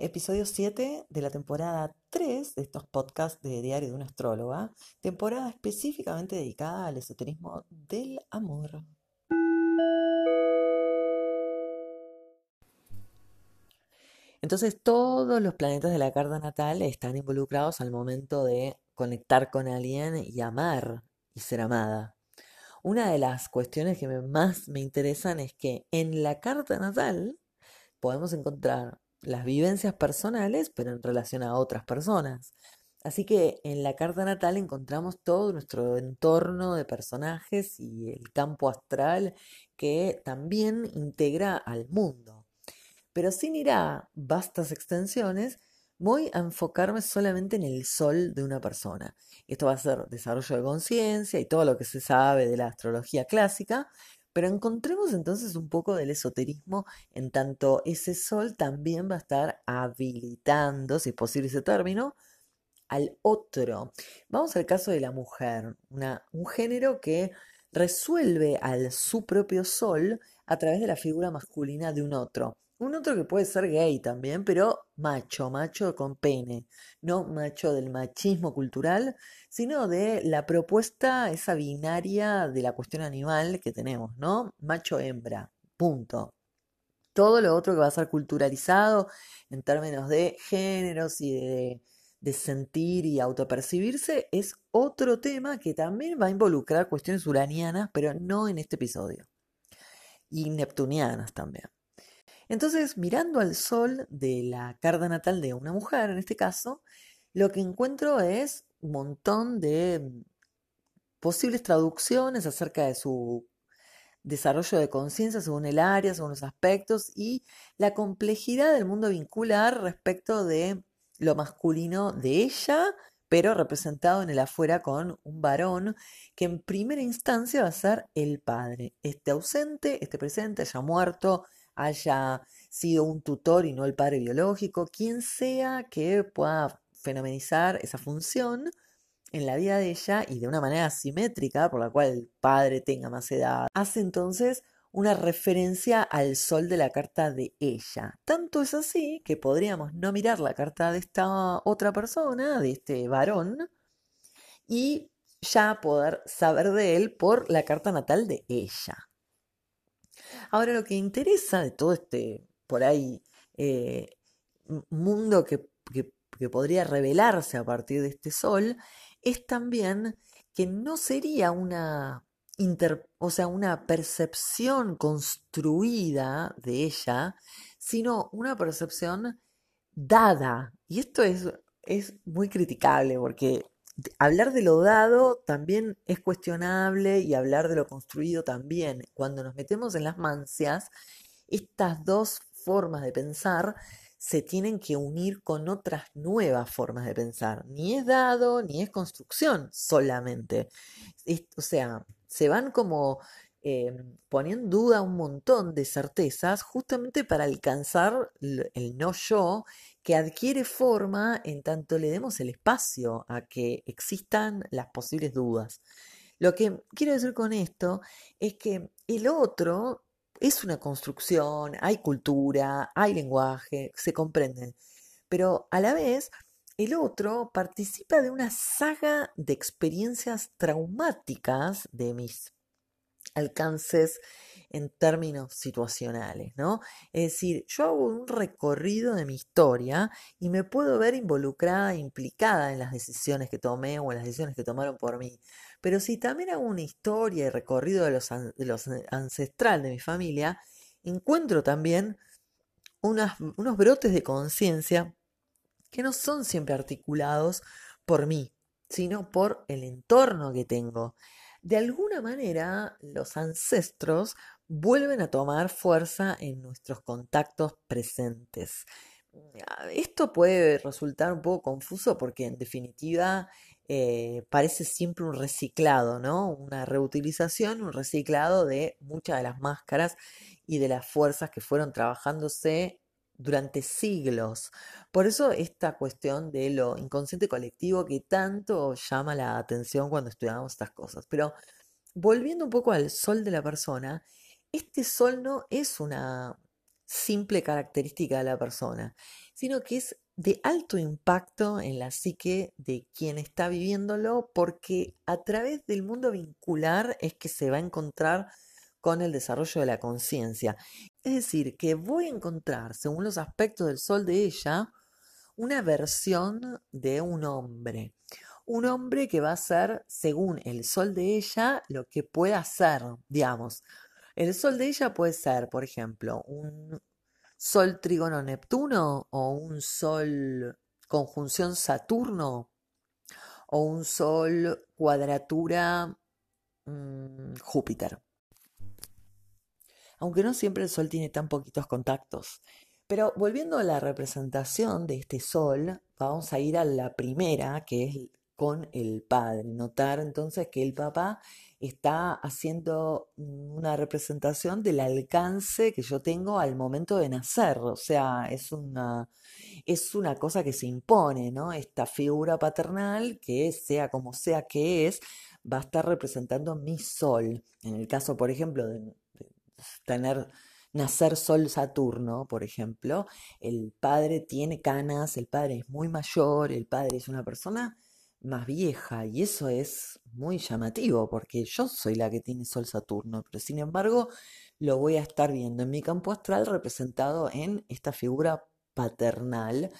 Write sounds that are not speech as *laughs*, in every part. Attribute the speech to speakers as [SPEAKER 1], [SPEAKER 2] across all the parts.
[SPEAKER 1] episodio 7 de la temporada 3 de estos podcasts de Diario de una Astróloga, temporada específicamente dedicada al esoterismo del amor. Entonces todos los planetas de la carta natal están involucrados al momento de conectar con alguien y amar y ser amada. Una de las cuestiones que más me interesan es que en la carta natal podemos encontrar las vivencias personales, pero en relación a otras personas. Así que en la carta natal encontramos todo nuestro entorno de personajes y el campo astral que también integra al mundo. Pero sin ir a vastas extensiones, voy a enfocarme solamente en el sol de una persona. Esto va a ser desarrollo de conciencia y todo lo que se sabe de la astrología clásica, pero encontremos entonces un poco del esoterismo en tanto ese sol también va a estar habilitando, si es posible ese término, al otro. Vamos al caso de la mujer, un género que resuelve al su propio sol a través de la figura masculina de un otro. Un otro que puede ser gay también, pero macho, macho con pene, no macho del machismo cultural, sino de la propuesta, esa binaria de la cuestión animal que tenemos, ¿no? Macho-hembra, punto. Todo lo otro que va a ser culturalizado en términos de géneros y de, de sentir y autopercibirse es otro tema que también va a involucrar cuestiones uranianas, pero no en este episodio. Y neptunianas también. Entonces, mirando al sol de la carta natal de una mujer, en este caso, lo que encuentro es un montón de mm, posibles traducciones acerca de su desarrollo de conciencia según el área, según los aspectos y la complejidad del mundo vincular respecto de lo masculino de ella, pero representado en el afuera con un varón que en primera instancia va a ser el padre, este ausente, este presente, haya muerto, haya sido un tutor y no el padre biológico, quien sea que pueda fenomenizar esa función en la vida de ella y de una manera simétrica, por la cual el padre tenga más edad, hace entonces una referencia al sol de la carta de ella. Tanto es así que podríamos no mirar la carta de esta otra persona, de este varón, y ya poder saber de él por la carta natal de ella. Ahora lo que interesa de todo este, por ahí, eh, mundo que, podría revelarse a partir de este sol, es también que no sería una, o sea, una percepción construida de ella, sino una percepción dada. Y esto es, es muy criticable porque hablar de lo dado también es cuestionable y hablar de lo construido también. Cuando nos metemos en las mancias, estas dos formas de pensar se tienen que unir con otras nuevas formas de pensar. Ni es dado, ni es construcción solamente. o sea, se van como eh, poniendo en duda un montón de certezas justamente para alcanzar el no yo que adquiere forma en tanto le demos el espacio a que existan las posibles dudas. Lo que quiero decir con esto es que el otro es una construcción, hay cultura, hay lenguaje, se comprenden, pero a la vez el otro participa de una saga de experiencias traumáticas de mis alcances en términos situacionales, ¿no? Es decir, yo hago un recorrido de mi historia y me puedo ver involucrada, implicada en las decisiones que tomé o en las decisiones que tomaron por mí. Pero si también hago una historia y recorrido de los, de los ancestral de mi familia, encuentro también unos brotes de conciencia que no son siempre articulados por mí, sino por el entorno que tengo. De alguna manera, los ancestros vuelven a tomar fuerza en nuestros contactos presentes. Esto puede resultar un poco confuso porque en definitiva eh, parece siempre un reciclado, ¿no? Una reutilización, un reciclado de muchas de las máscaras y de las fuerzas que fueron trabajándose durante siglos. Por eso esta cuestión de lo inconsciente colectivo que tanto llama la atención cuando estudiamos estas cosas. Pero volviendo un poco al sol de la persona, este sol no es una simple característica de la persona, sino que es de alto impacto en la psique de quien está viviéndolo, porque a través del mundo vincular es que se va a encontrar con el desarrollo de la conciencia. Es decir, que voy a encontrar, según los aspectos del sol de ella, una versión de un hombre. Un hombre que va a ser, según el sol de ella, lo que pueda ser, digamos. El sol de ella puede ser, por ejemplo, un sol trígono Neptuno o un sol conjunción Saturno o un sol cuadratura mm, Júpiter. Aunque no siempre el sol tiene tan poquitos contactos. Pero volviendo a la representación de este sol, vamos a ir a la primera, que es con el padre. Notar entonces que el papá está haciendo una representación del alcance que yo tengo al momento de nacer. O sea, es una, es una cosa que se impone, ¿no? Esta figura paternal, que sea como sea que es, va a estar representando mi sol. En el caso, por ejemplo, de, tener nacer Sol Saturno, por ejemplo, el padre tiene canas, el padre es muy mayor, el padre es una persona más vieja y eso es muy llamativo porque yo soy la que tiene Sol Saturno, pero sin embargo lo voy a estar viendo en mi campo astral representado en esta figura paternal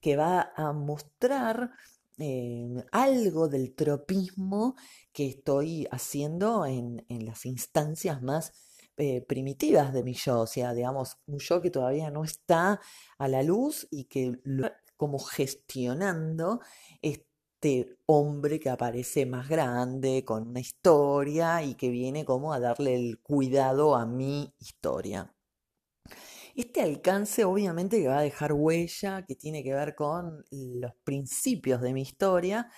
[SPEAKER 1] que va a mostrar eh, algo del tropismo que estoy haciendo en, en las instancias más eh, primitivas de mi yo, o sea, digamos, un yo que todavía no está a la luz y que lo, como gestionando este hombre que aparece más grande, con una historia y que viene como a darle el cuidado a mi historia. Este alcance obviamente que va a dejar huella, que tiene que ver con los principios de mi historia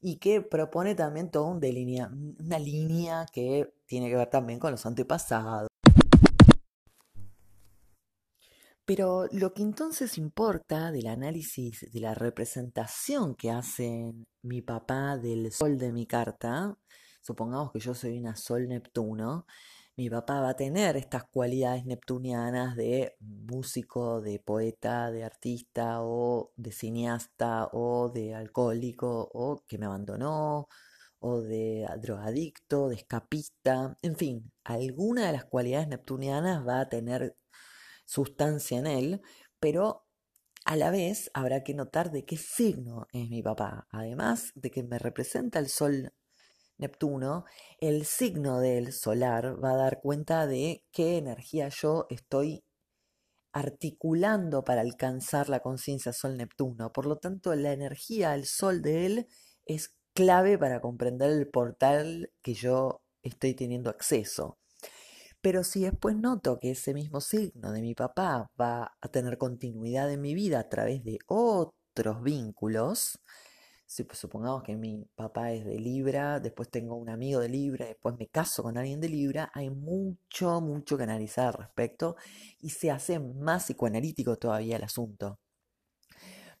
[SPEAKER 1] y que propone también toda un delinea, una línea que tiene que ver también con los antepasados. Pero lo que entonces importa del análisis de la representación que hace mi papá del sol de mi carta, supongamos que yo soy una sol Neptuno, mi papá va a tener estas cualidades neptunianas de músico, de poeta, de artista o de cineasta o de alcohólico o que me abandonó o de drogadicto, de escapista, en fin, alguna de las cualidades neptunianas va a tener sustancia en él, pero a la vez habrá que notar de qué signo es mi papá. Además de que me representa el Sol Neptuno, el signo del solar va a dar cuenta de qué energía yo estoy articulando para alcanzar la conciencia Sol Neptuno. Por lo tanto, la energía, el Sol de él, es clave para comprender el portal que yo estoy teniendo acceso. Pero si después noto que ese mismo signo de mi papá va a tener continuidad en mi vida a través de otros vínculos, si pues, supongamos que mi papá es de Libra, después tengo un amigo de Libra, después me caso con alguien de Libra, hay mucho, mucho que analizar al respecto y se hace más psicoanalítico todavía el asunto.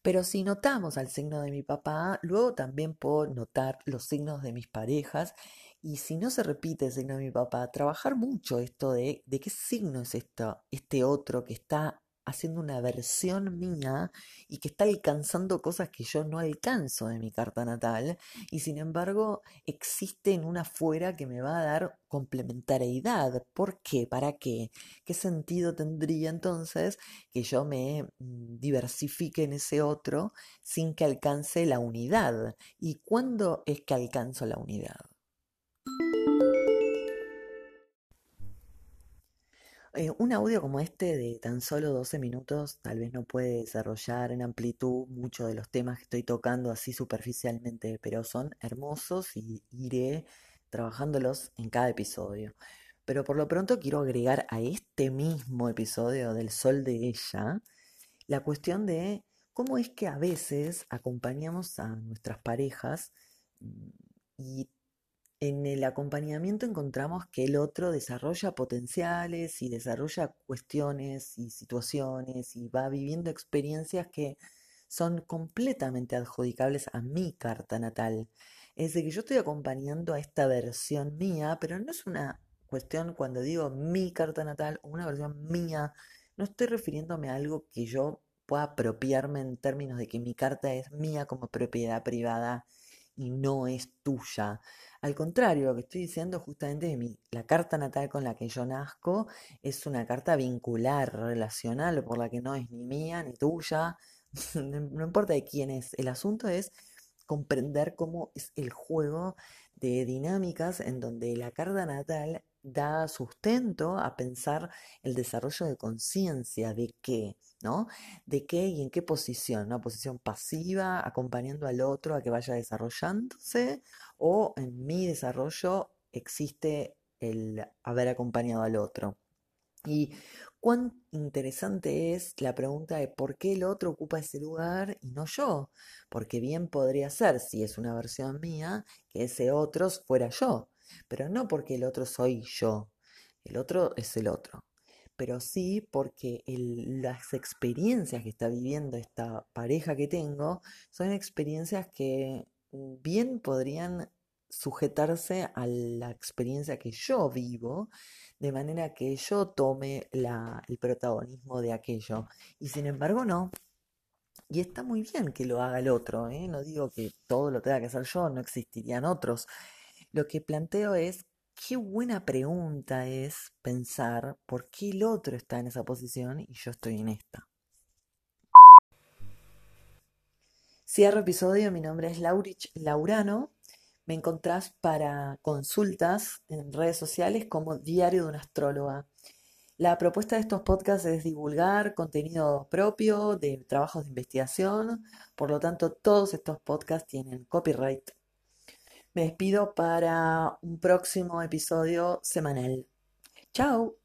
[SPEAKER 1] Pero si notamos al signo de mi papá, luego también puedo notar los signos de mis parejas y si no se repite el signo de mi papá, trabajar mucho esto de, de qué signo es esto, este otro que está haciendo una versión mía y que está alcanzando cosas que yo no alcanzo de mi carta natal y sin embargo existe en una fuera que me va a dar complementariedad. ¿Por qué? ¿Para qué? ¿Qué sentido tendría entonces que yo me mm, diversifique en ese otro sin que alcance la unidad? ¿Y cuándo es que alcanzo la unidad? Eh, un audio como este de tan solo 12 minutos tal vez no puede desarrollar en amplitud muchos de los temas que estoy tocando así superficialmente, pero son hermosos y iré trabajándolos en cada episodio. Pero por lo pronto quiero agregar a este mismo episodio del Sol de ella la cuestión de cómo es que a veces acompañamos a nuestras parejas mm, y en el acompañamiento encontramos que el otro desarrolla potenciales y desarrolla cuestiones y situaciones y va viviendo experiencias que son completamente adjudicables a mi carta natal. Es de que yo estoy acompañando a esta versión mía, pero no es una cuestión cuando digo mi carta natal o una versión mía, no estoy refiriéndome a algo que yo pueda apropiarme en términos de que mi carta es mía como propiedad privada y no es tuya. Al contrario, lo que estoy diciendo justamente es mi, la carta natal con la que yo nazco es una carta vincular, relacional, por la que no es ni mía ni tuya, *laughs* no importa de quién es. El asunto es comprender cómo es el juego de dinámicas en donde la carta natal da sustento a pensar el desarrollo de conciencia de qué, ¿no? De qué y en qué posición, una posición pasiva, acompañando al otro a que vaya desarrollándose, o en mi desarrollo existe el haber acompañado al otro. Y cuán interesante es la pregunta de por qué el otro ocupa ese lugar y no yo. Porque bien podría ser, si es una versión mía, que ese otro fuera yo. Pero no porque el otro soy yo. El otro es el otro. Pero sí porque las experiencias que está viviendo esta pareja que tengo son experiencias que bien podrían sujetarse a la experiencia que yo vivo, de manera que yo tome el protagonismo de aquello. Y sin embargo no. Y está muy bien que lo haga el otro, ¿eh? no digo que todo lo tenga que hacer yo, no existirían otros. Lo que planteo es, qué buena pregunta es pensar por qué el otro está en esa posición y yo estoy en esta. Cierro episodio, mi nombre es Laurich Laurano me encontrás para consultas en redes sociales como Diario de una Astróloga. La propuesta de estos podcasts es divulgar contenido propio de trabajos de investigación, por lo tanto todos estos podcasts tienen copyright. Me despido para un próximo episodio semanal. ¡Chao!